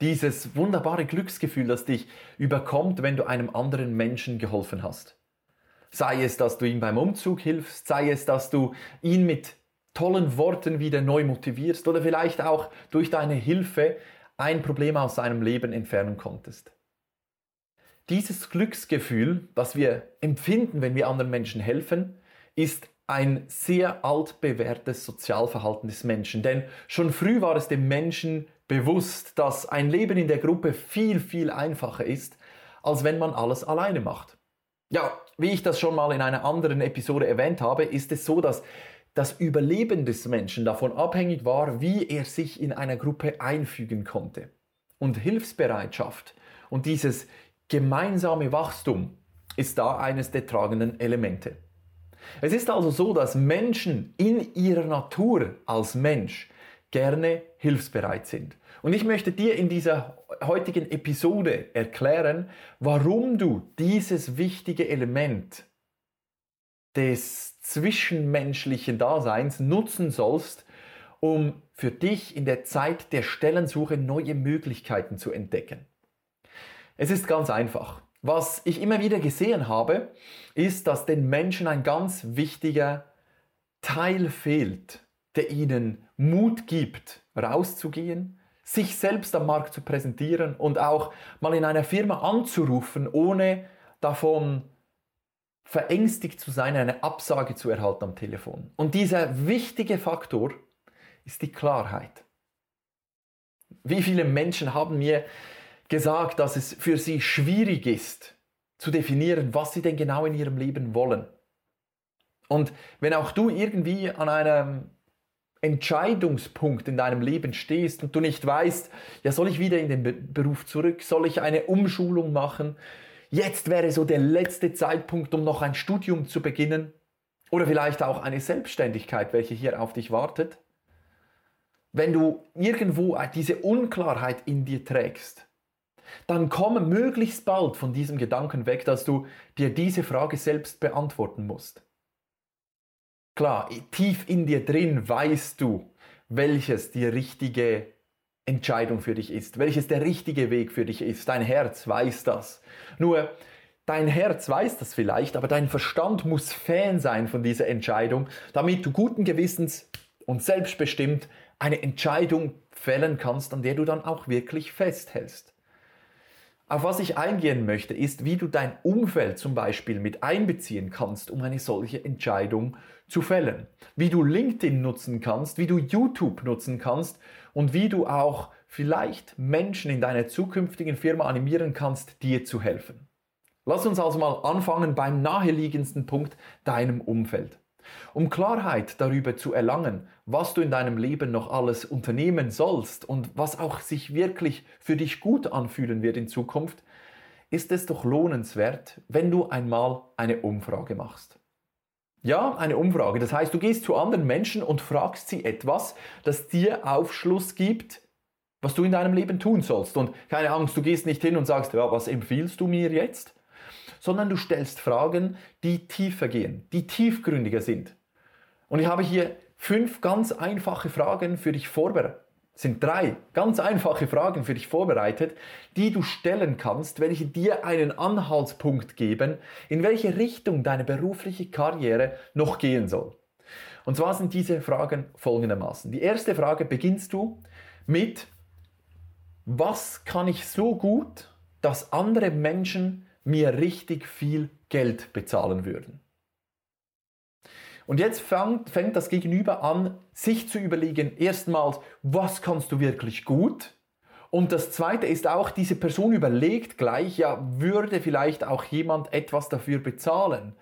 Dieses wunderbare Glücksgefühl, das dich überkommt, wenn du einem anderen Menschen geholfen hast. Sei es, dass du ihm beim Umzug hilfst, sei es, dass du ihn mit tollen Worten wieder neu motivierst oder vielleicht auch durch deine Hilfe ein Problem aus seinem Leben entfernen konntest. Dieses Glücksgefühl, das wir empfinden, wenn wir anderen Menschen helfen, ist ein sehr altbewährtes Sozialverhalten des Menschen. Denn schon früh war es dem Menschen bewusst, dass ein Leben in der Gruppe viel, viel einfacher ist, als wenn man alles alleine macht. Ja, wie ich das schon mal in einer anderen Episode erwähnt habe, ist es so, dass das Überleben des Menschen davon abhängig war, wie er sich in einer Gruppe einfügen konnte. Und Hilfsbereitschaft und dieses gemeinsame Wachstum ist da eines der tragenden Elemente. Es ist also so, dass Menschen in ihrer Natur als Mensch gerne hilfsbereit sind. Und ich möchte dir in dieser heutigen Episode erklären, warum du dieses wichtige Element des zwischenmenschlichen Daseins nutzen sollst, um für dich in der Zeit der Stellensuche neue Möglichkeiten zu entdecken. Es ist ganz einfach. Was ich immer wieder gesehen habe, ist, dass den Menschen ein ganz wichtiger Teil fehlt, der ihnen Mut gibt, rauszugehen, sich selbst am Markt zu präsentieren und auch mal in einer Firma anzurufen, ohne davon verängstigt zu sein, eine Absage zu erhalten am Telefon. Und dieser wichtige Faktor ist die Klarheit. Wie viele Menschen haben mir gesagt, dass es für sie schwierig ist, zu definieren, was sie denn genau in ihrem Leben wollen. Und wenn auch du irgendwie an einem Entscheidungspunkt in deinem Leben stehst und du nicht weißt, ja, soll ich wieder in den Be Beruf zurück, soll ich eine Umschulung machen, jetzt wäre so der letzte Zeitpunkt, um noch ein Studium zu beginnen oder vielleicht auch eine Selbstständigkeit, welche hier auf dich wartet. Wenn du irgendwo diese Unklarheit in dir trägst, dann komme möglichst bald von diesem Gedanken weg, dass du dir diese Frage selbst beantworten musst. Klar, tief in dir drin weißt du, welches die richtige Entscheidung für dich ist, welches der richtige Weg für dich ist. Dein Herz weiß das. Nur, dein Herz weiß das vielleicht, aber dein Verstand muss Fan sein von dieser Entscheidung, damit du guten Gewissens und selbstbestimmt eine Entscheidung fällen kannst, an der du dann auch wirklich festhältst. Auf was ich eingehen möchte, ist, wie du dein Umfeld zum Beispiel mit einbeziehen kannst, um eine solche Entscheidung zu fällen. Wie du LinkedIn nutzen kannst, wie du YouTube nutzen kannst und wie du auch vielleicht Menschen in deiner zukünftigen Firma animieren kannst, dir zu helfen. Lass uns also mal anfangen beim naheliegendsten Punkt, deinem Umfeld. Um Klarheit darüber zu erlangen, was du in deinem Leben noch alles unternehmen sollst und was auch sich wirklich für dich gut anfühlen wird in Zukunft, ist es doch lohnenswert, wenn du einmal eine Umfrage machst. Ja, eine Umfrage. Das heißt, du gehst zu anderen Menschen und fragst sie etwas, das dir Aufschluss gibt, was du in deinem Leben tun sollst. Und keine Angst, du gehst nicht hin und sagst, ja, was empfiehlst du mir jetzt? Sondern du stellst Fragen, die tiefer gehen, die tiefgründiger sind. Und ich habe hier fünf ganz einfache Fragen für dich vorbereitet. Sind drei ganz einfache Fragen für dich vorbereitet, die du stellen kannst, welche dir einen Anhaltspunkt geben, in welche Richtung deine berufliche Karriere noch gehen soll. Und zwar sind diese Fragen folgendermaßen. Die erste Frage beginnst du mit, was kann ich so gut, dass andere Menschen mir richtig viel Geld bezahlen würden. Und jetzt fängt, fängt das Gegenüber an, sich zu überlegen, erstmals, was kannst du wirklich gut? Und das Zweite ist auch, diese Person überlegt gleich, ja, würde vielleicht auch jemand etwas dafür bezahlen?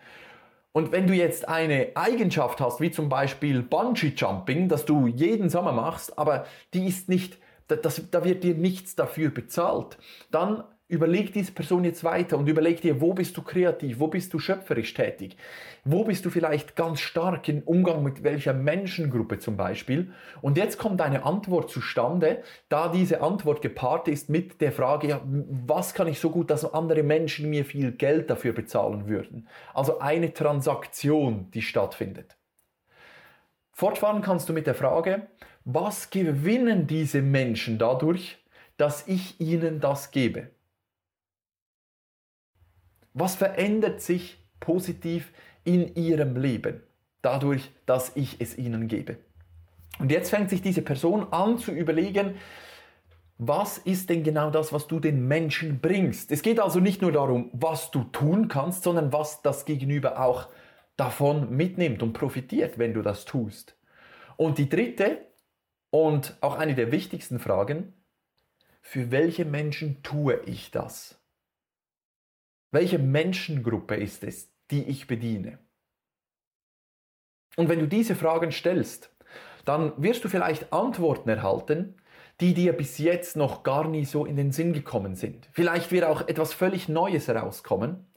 Und wenn du jetzt eine Eigenschaft hast, wie zum Beispiel Bungee Jumping, das du jeden Sommer machst, aber die ist nicht, das, da wird dir nichts dafür bezahlt, dann Überleg diese Person jetzt weiter und überleg dir, wo bist du kreativ, wo bist du schöpferisch tätig, wo bist du vielleicht ganz stark im Umgang mit welcher Menschengruppe zum Beispiel. Und jetzt kommt eine Antwort zustande, da diese Antwort gepaart ist mit der Frage, ja, was kann ich so gut, dass andere Menschen mir viel Geld dafür bezahlen würden. Also eine Transaktion, die stattfindet. Fortfahren kannst du mit der Frage, was gewinnen diese Menschen dadurch, dass ich ihnen das gebe? Was verändert sich positiv in ihrem Leben dadurch, dass ich es ihnen gebe? Und jetzt fängt sich diese Person an zu überlegen, was ist denn genau das, was du den Menschen bringst? Es geht also nicht nur darum, was du tun kannst, sondern was das Gegenüber auch davon mitnimmt und profitiert, wenn du das tust. Und die dritte und auch eine der wichtigsten Fragen, für welche Menschen tue ich das? Welche Menschengruppe ist es, die ich bediene? Und wenn du diese Fragen stellst, dann wirst du vielleicht Antworten erhalten, die dir bis jetzt noch gar nie so in den Sinn gekommen sind. Vielleicht wird auch etwas völlig Neues herauskommen.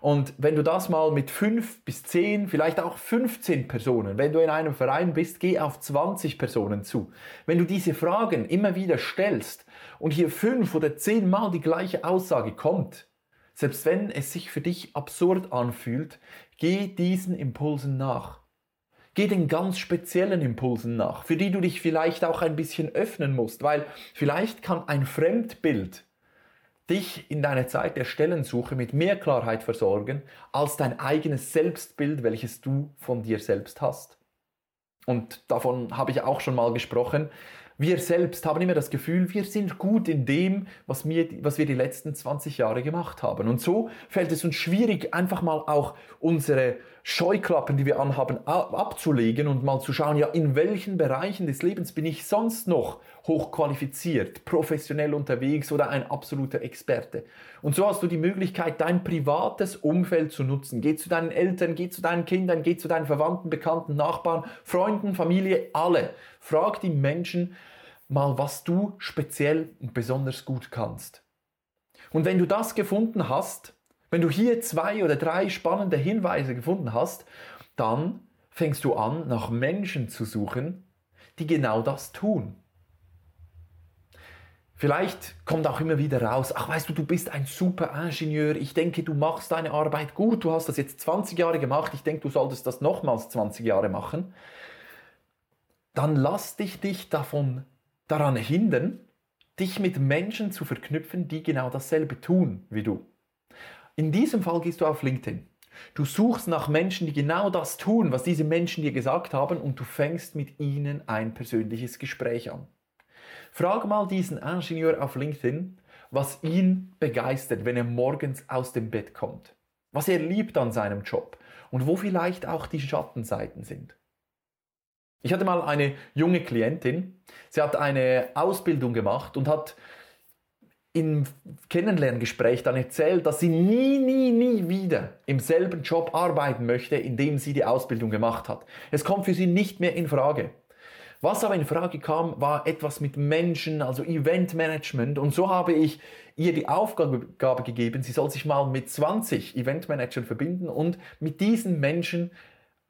Und wenn du das mal mit fünf bis zehn, vielleicht auch 15 Personen, wenn du in einem Verein bist, geh auf 20 Personen zu. Wenn du diese Fragen immer wieder stellst und hier fünf oder zehn Mal die gleiche Aussage kommt, selbst wenn es sich für dich absurd anfühlt, geh diesen Impulsen nach. Geh den ganz speziellen Impulsen nach, für die du dich vielleicht auch ein bisschen öffnen musst, weil vielleicht kann ein Fremdbild dich in deiner Zeit der Stellensuche mit mehr Klarheit versorgen als dein eigenes Selbstbild, welches du von dir selbst hast. Und davon habe ich auch schon mal gesprochen. Wir selbst haben immer das Gefühl, wir sind gut in dem, was wir, was wir die letzten 20 Jahre gemacht haben. Und so fällt es uns schwierig, einfach mal auch unsere Scheuklappen, die wir anhaben, abzulegen und mal zu schauen, ja, in welchen Bereichen des Lebens bin ich sonst noch hochqualifiziert, professionell unterwegs oder ein absoluter Experte. Und so hast du die Möglichkeit, dein privates Umfeld zu nutzen. Geh zu deinen Eltern, geh zu deinen Kindern, geh zu deinen Verwandten, Bekannten, Nachbarn, Freunden, Familie, alle. Frag die Menschen mal, was du speziell und besonders gut kannst. Und wenn du das gefunden hast, wenn du hier zwei oder drei spannende Hinweise gefunden hast, dann fängst du an, nach Menschen zu suchen, die genau das tun. Vielleicht kommt auch immer wieder raus, ach weißt du, du bist ein super Ingenieur, ich denke, du machst deine Arbeit gut, du hast das jetzt 20 Jahre gemacht, ich denke, du solltest das nochmals 20 Jahre machen dann lass dich dich davon daran hindern, dich mit Menschen zu verknüpfen, die genau dasselbe tun wie du. In diesem Fall gehst du auf LinkedIn. Du suchst nach Menschen, die genau das tun, was diese Menschen dir gesagt haben und du fängst mit ihnen ein persönliches Gespräch an. Frag mal diesen Ingenieur auf LinkedIn, was ihn begeistert, wenn er morgens aus dem Bett kommt. Was er liebt an seinem Job und wo vielleicht auch die Schattenseiten sind. Ich hatte mal eine junge Klientin, sie hat eine Ausbildung gemacht und hat im Kennenlerngespräch dann erzählt, dass sie nie, nie, nie wieder im selben Job arbeiten möchte, in dem sie die Ausbildung gemacht hat. Es kommt für sie nicht mehr in Frage. Was aber in Frage kam, war etwas mit Menschen, also Eventmanagement. Und so habe ich ihr die Aufgabe gegeben, sie soll sich mal mit 20 Eventmanagern verbinden und mit diesen Menschen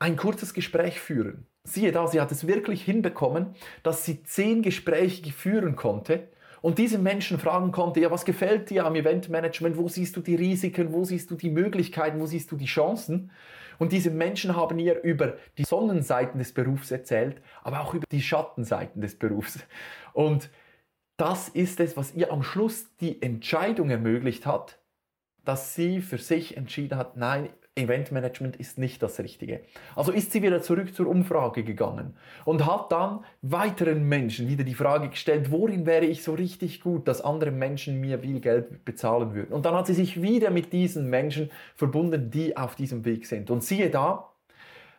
ein kurzes Gespräch führen. Siehe da, sie hat es wirklich hinbekommen, dass sie zehn Gespräche führen konnte und diese Menschen fragen konnte, ja, was gefällt dir am Eventmanagement? Wo siehst du die Risiken? Wo siehst du die Möglichkeiten? Wo siehst du die Chancen? Und diese Menschen haben ihr über die Sonnenseiten des Berufs erzählt, aber auch über die Schattenseiten des Berufs. Und das ist es, was ihr am Schluss die Entscheidung ermöglicht hat, dass sie für sich entschieden hat, nein, Eventmanagement ist nicht das Richtige. Also ist sie wieder zurück zur Umfrage gegangen und hat dann weiteren Menschen wieder die Frage gestellt, worin wäre ich so richtig gut, dass andere Menschen mir viel Geld bezahlen würden. Und dann hat sie sich wieder mit diesen Menschen verbunden, die auf diesem Weg sind. Und siehe da,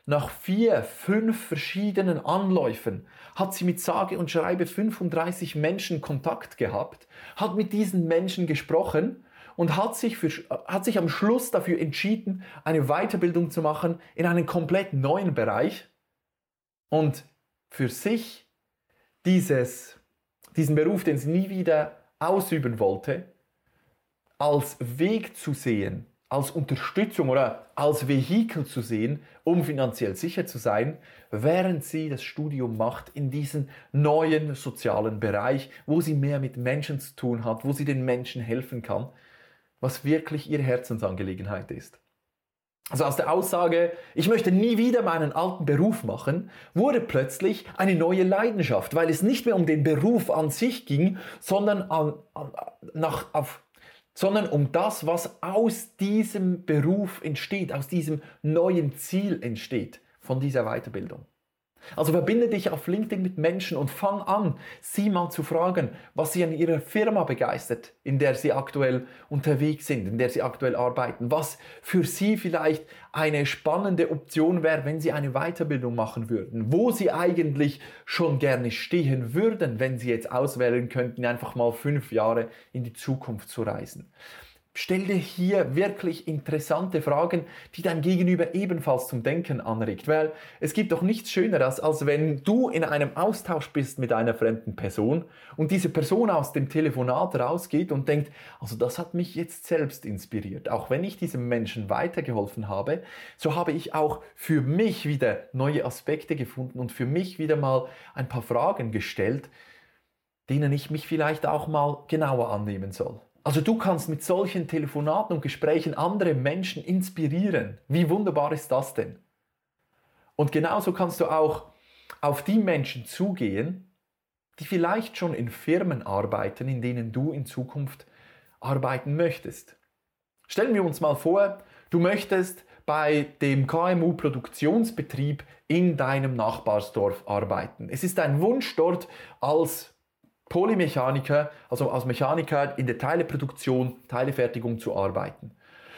nach vier, fünf verschiedenen Anläufen hat sie mit sage und schreibe 35 Menschen Kontakt gehabt, hat mit diesen Menschen gesprochen und hat sich, für, hat sich am Schluss dafür entschieden, eine Weiterbildung zu machen in einen komplett neuen Bereich und für sich dieses, diesen Beruf, den sie nie wieder ausüben wollte, als Weg zu sehen, als Unterstützung oder als Vehikel zu sehen, um finanziell sicher zu sein, während sie das Studium macht in diesem neuen sozialen Bereich, wo sie mehr mit Menschen zu tun hat, wo sie den Menschen helfen kann, was wirklich ihre Herzensangelegenheit ist. Also aus der Aussage, ich möchte nie wieder meinen alten Beruf machen, wurde plötzlich eine neue Leidenschaft, weil es nicht mehr um den Beruf an sich ging, sondern, an, an, nach, auf, sondern um das, was aus diesem Beruf entsteht, aus diesem neuen Ziel entsteht von dieser Weiterbildung. Also verbinde dich auf LinkedIn mit Menschen und fang an, sie mal zu fragen, was sie an ihrer Firma begeistert, in der sie aktuell unterwegs sind, in der sie aktuell arbeiten, was für sie vielleicht eine spannende Option wäre, wenn sie eine Weiterbildung machen würden, wo sie eigentlich schon gerne stehen würden, wenn sie jetzt auswählen könnten, einfach mal fünf Jahre in die Zukunft zu reisen. Stell dir hier wirklich interessante Fragen, die dein Gegenüber ebenfalls zum Denken anregt, weil es gibt doch nichts Schöneres, als wenn du in einem Austausch bist mit einer fremden Person und diese Person aus dem Telefonat rausgeht und denkt, also das hat mich jetzt selbst inspiriert. Auch wenn ich diesem Menschen weitergeholfen habe, so habe ich auch für mich wieder neue Aspekte gefunden und für mich wieder mal ein paar Fragen gestellt, denen ich mich vielleicht auch mal genauer annehmen soll. Also du kannst mit solchen Telefonaten und Gesprächen andere Menschen inspirieren. Wie wunderbar ist das denn? Und genauso kannst du auch auf die Menschen zugehen, die vielleicht schon in Firmen arbeiten, in denen du in Zukunft arbeiten möchtest. Stellen wir uns mal vor, du möchtest bei dem KMU-Produktionsbetrieb in deinem Nachbarsdorf arbeiten. Es ist ein Wunsch dort als Polymechaniker, also als Mechaniker in der Teileproduktion, Teilefertigung zu arbeiten.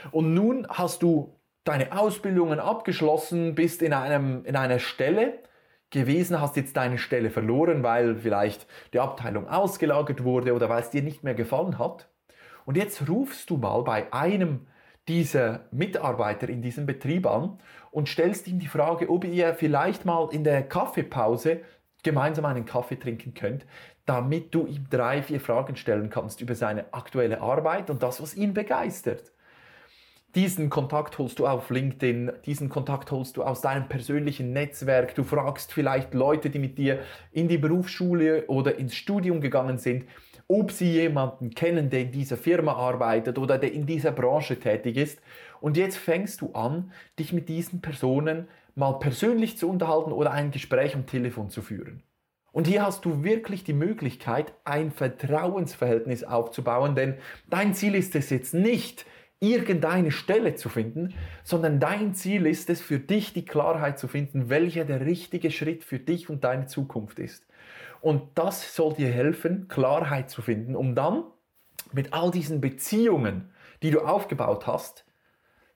Und nun hast du deine Ausbildungen abgeschlossen, bist in, einem, in einer Stelle gewesen, hast jetzt deine Stelle verloren, weil vielleicht die Abteilung ausgelagert wurde oder weil es dir nicht mehr gefallen hat. Und jetzt rufst du mal bei einem dieser Mitarbeiter in diesem Betrieb an und stellst ihm die Frage, ob ihr vielleicht mal in der Kaffeepause gemeinsam einen Kaffee trinken könnt, damit du ihm drei, vier Fragen stellen kannst über seine aktuelle Arbeit und das, was ihn begeistert. Diesen Kontakt holst du auf LinkedIn, diesen Kontakt holst du aus deinem persönlichen Netzwerk. Du fragst vielleicht Leute, die mit dir in die Berufsschule oder ins Studium gegangen sind, ob sie jemanden kennen, der in dieser Firma arbeitet oder der in dieser Branche tätig ist. Und jetzt fängst du an, dich mit diesen Personen mal persönlich zu unterhalten oder ein Gespräch am Telefon zu führen. Und hier hast du wirklich die Möglichkeit, ein Vertrauensverhältnis aufzubauen, denn dein Ziel ist es jetzt nicht, irgendeine Stelle zu finden, sondern dein Ziel ist es, für dich die Klarheit zu finden, welcher der richtige Schritt für dich und deine Zukunft ist. Und das soll dir helfen, Klarheit zu finden, um dann mit all diesen Beziehungen, die du aufgebaut hast,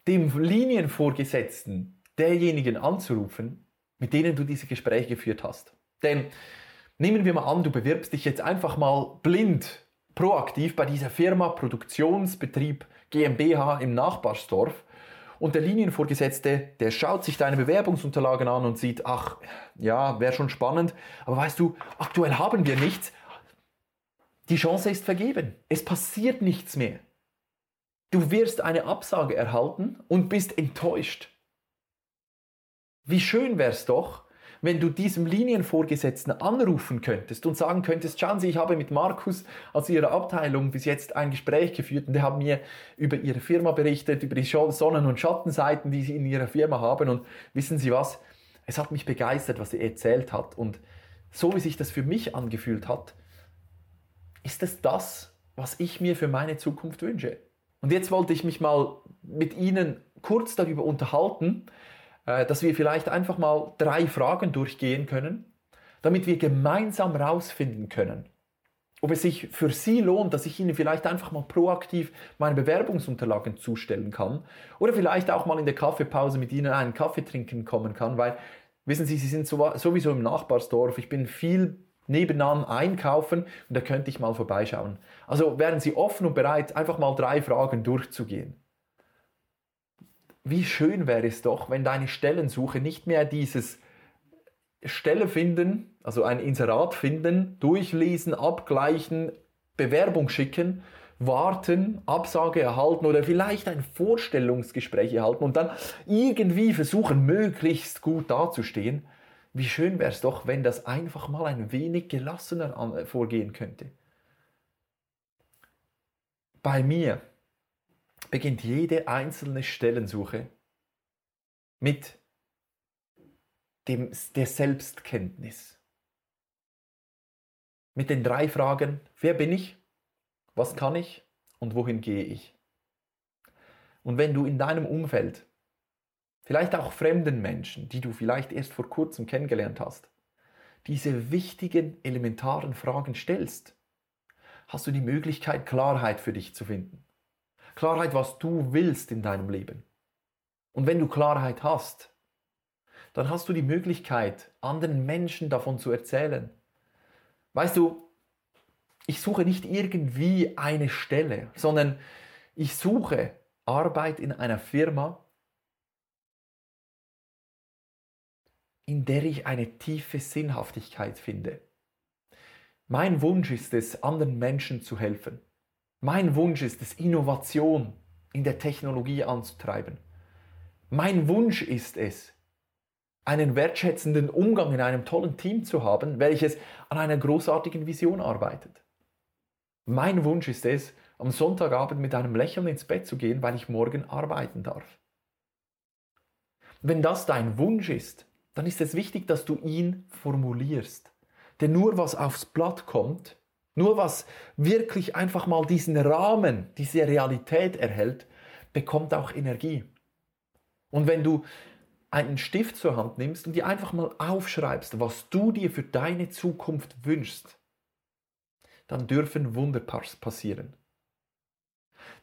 dem Linienvorgesetzten derjenigen anzurufen, mit denen du diese Gespräche geführt hast. Denn Nehmen wir mal an, du bewirbst dich jetzt einfach mal blind, proaktiv bei dieser Firma Produktionsbetrieb GmbH im Nachbarsdorf und der Linienvorgesetzte, der schaut sich deine Bewerbungsunterlagen an und sieht, ach, ja, wäre schon spannend, aber weißt du, aktuell haben wir nichts. Die Chance ist vergeben. Es passiert nichts mehr. Du wirst eine Absage erhalten und bist enttäuscht. Wie schön wäre es doch, wenn du diesem Linienvorgesetzten anrufen könntest und sagen könntest, schauen Sie, ich habe mit Markus aus Ihrer Abteilung bis jetzt ein Gespräch geführt und der hat mir über Ihre Firma berichtet, über die Sonnen- und Schattenseiten, die Sie in Ihrer Firma haben und wissen Sie was, es hat mich begeistert, was er erzählt hat und so wie sich das für mich angefühlt hat, ist es das, was ich mir für meine Zukunft wünsche. Und jetzt wollte ich mich mal mit Ihnen kurz darüber unterhalten, dass wir vielleicht einfach mal drei Fragen durchgehen können, damit wir gemeinsam herausfinden können, ob es sich für Sie lohnt, dass ich Ihnen vielleicht einfach mal proaktiv meine Bewerbungsunterlagen zustellen kann oder vielleicht auch mal in der Kaffeepause mit Ihnen einen Kaffee trinken kommen kann, weil, wissen Sie, Sie sind sowieso im Nachbarsdorf, ich bin viel nebenan einkaufen und da könnte ich mal vorbeischauen. Also wären Sie offen und bereit, einfach mal drei Fragen durchzugehen wie schön wäre es doch, wenn deine Stellensuche nicht mehr dieses Stelle finden, also ein Inserat finden, durchlesen, abgleichen, Bewerbung schicken, warten, Absage erhalten oder vielleicht ein Vorstellungsgespräch erhalten und dann irgendwie versuchen, möglichst gut dazustehen. Wie schön wäre es doch, wenn das einfach mal ein wenig gelassener vorgehen könnte. Bei mir beginnt jede einzelne Stellensuche mit dem, der Selbstkenntnis. Mit den drei Fragen, wer bin ich, was kann ich und wohin gehe ich. Und wenn du in deinem Umfeld, vielleicht auch fremden Menschen, die du vielleicht erst vor kurzem kennengelernt hast, diese wichtigen, elementaren Fragen stellst, hast du die Möglichkeit, Klarheit für dich zu finden. Klarheit, was du willst in deinem Leben. Und wenn du Klarheit hast, dann hast du die Möglichkeit, anderen Menschen davon zu erzählen. Weißt du, ich suche nicht irgendwie eine Stelle, sondern ich suche Arbeit in einer Firma, in der ich eine tiefe Sinnhaftigkeit finde. Mein Wunsch ist es, anderen Menschen zu helfen. Mein Wunsch ist es, Innovation in der Technologie anzutreiben. Mein Wunsch ist es, einen wertschätzenden Umgang in einem tollen Team zu haben, welches an einer großartigen Vision arbeitet. Mein Wunsch ist es, am Sonntagabend mit einem Lächeln ins Bett zu gehen, weil ich morgen arbeiten darf. Wenn das dein Wunsch ist, dann ist es wichtig, dass du ihn formulierst. Denn nur was aufs Blatt kommt, nur was wirklich einfach mal diesen Rahmen, diese Realität erhält, bekommt auch Energie. Und wenn du einen Stift zur Hand nimmst und dir einfach mal aufschreibst, was du dir für deine Zukunft wünschst, dann dürfen Wunder passieren.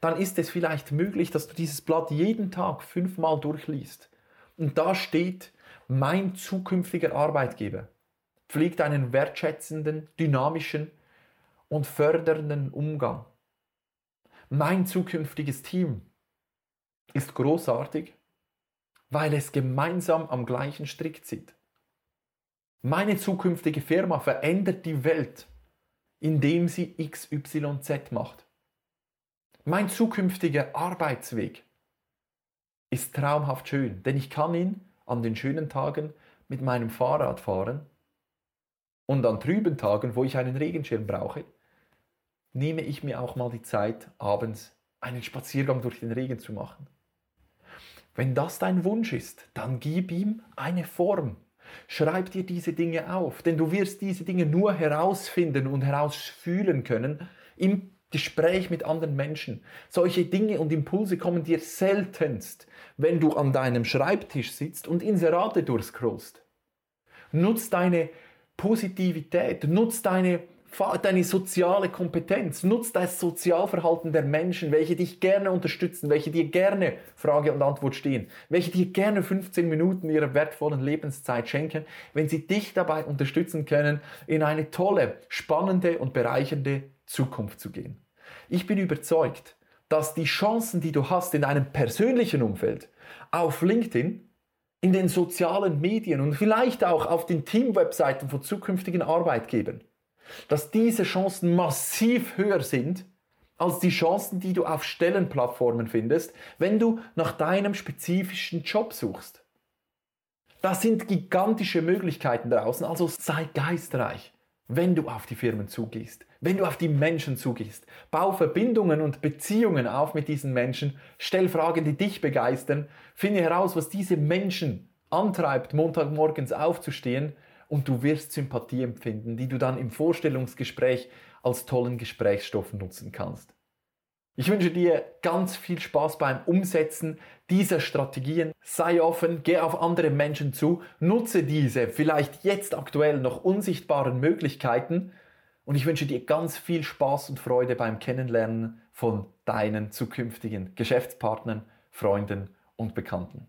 Dann ist es vielleicht möglich, dass du dieses Blatt jeden Tag fünfmal durchliest. Und da steht mein zukünftiger Arbeitgeber pflegt einen wertschätzenden, dynamischen und fördernden Umgang. Mein zukünftiges Team ist großartig, weil es gemeinsam am gleichen Strick zieht. Meine zukünftige Firma verändert die Welt, indem sie XYZ macht. Mein zukünftiger Arbeitsweg ist traumhaft schön, denn ich kann ihn an den schönen Tagen mit meinem Fahrrad fahren und an trüben Tagen, wo ich einen Regenschirm brauche, nehme ich mir auch mal die Zeit, abends einen Spaziergang durch den Regen zu machen. Wenn das dein Wunsch ist, dann gib ihm eine Form. Schreib dir diese Dinge auf, denn du wirst diese Dinge nur herausfinden und herausfühlen können im Gespräch mit anderen Menschen. Solche Dinge und Impulse kommen dir seltenst, wenn du an deinem Schreibtisch sitzt und Inserate durchscrollst. Nutz deine Positivität, nutzt deine, deine soziale Kompetenz, nutzt das Sozialverhalten der Menschen, welche dich gerne unterstützen, welche dir gerne Frage und Antwort stehen, welche dir gerne 15 Minuten ihrer wertvollen Lebenszeit schenken, wenn sie dich dabei unterstützen können, in eine tolle, spannende und bereichernde Zukunft zu gehen. Ich bin überzeugt, dass die Chancen, die du hast in deinem persönlichen Umfeld, auf LinkedIn in den sozialen Medien und vielleicht auch auf den Team-Webseiten von zukünftigen Arbeitgebern, dass diese Chancen massiv höher sind als die Chancen, die du auf Stellenplattformen findest, wenn du nach deinem spezifischen Job suchst. Das sind gigantische Möglichkeiten draußen, also sei geistreich wenn du auf die Firmen zugehst, wenn du auf die Menschen zugehst. Bau Verbindungen und Beziehungen auf mit diesen Menschen, stell Fragen, die dich begeistern, finde heraus, was diese Menschen antreibt, Montagmorgens aufzustehen und du wirst Sympathie empfinden, die du dann im Vorstellungsgespräch als tollen Gesprächsstoff nutzen kannst. Ich wünsche dir ganz viel Spaß beim Umsetzen dieser Strategien. Sei offen, geh auf andere Menschen zu, nutze diese vielleicht jetzt aktuell noch unsichtbaren Möglichkeiten und ich wünsche dir ganz viel Spaß und Freude beim Kennenlernen von deinen zukünftigen Geschäftspartnern, Freunden und Bekannten.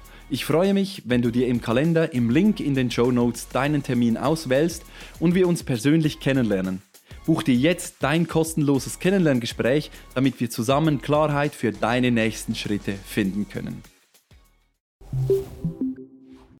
Ich freue mich, wenn du dir im Kalender im Link in den Show Notes deinen Termin auswählst und wir uns persönlich kennenlernen. Buch dir jetzt dein kostenloses Kennenlerngespräch, damit wir zusammen Klarheit für deine nächsten Schritte finden können.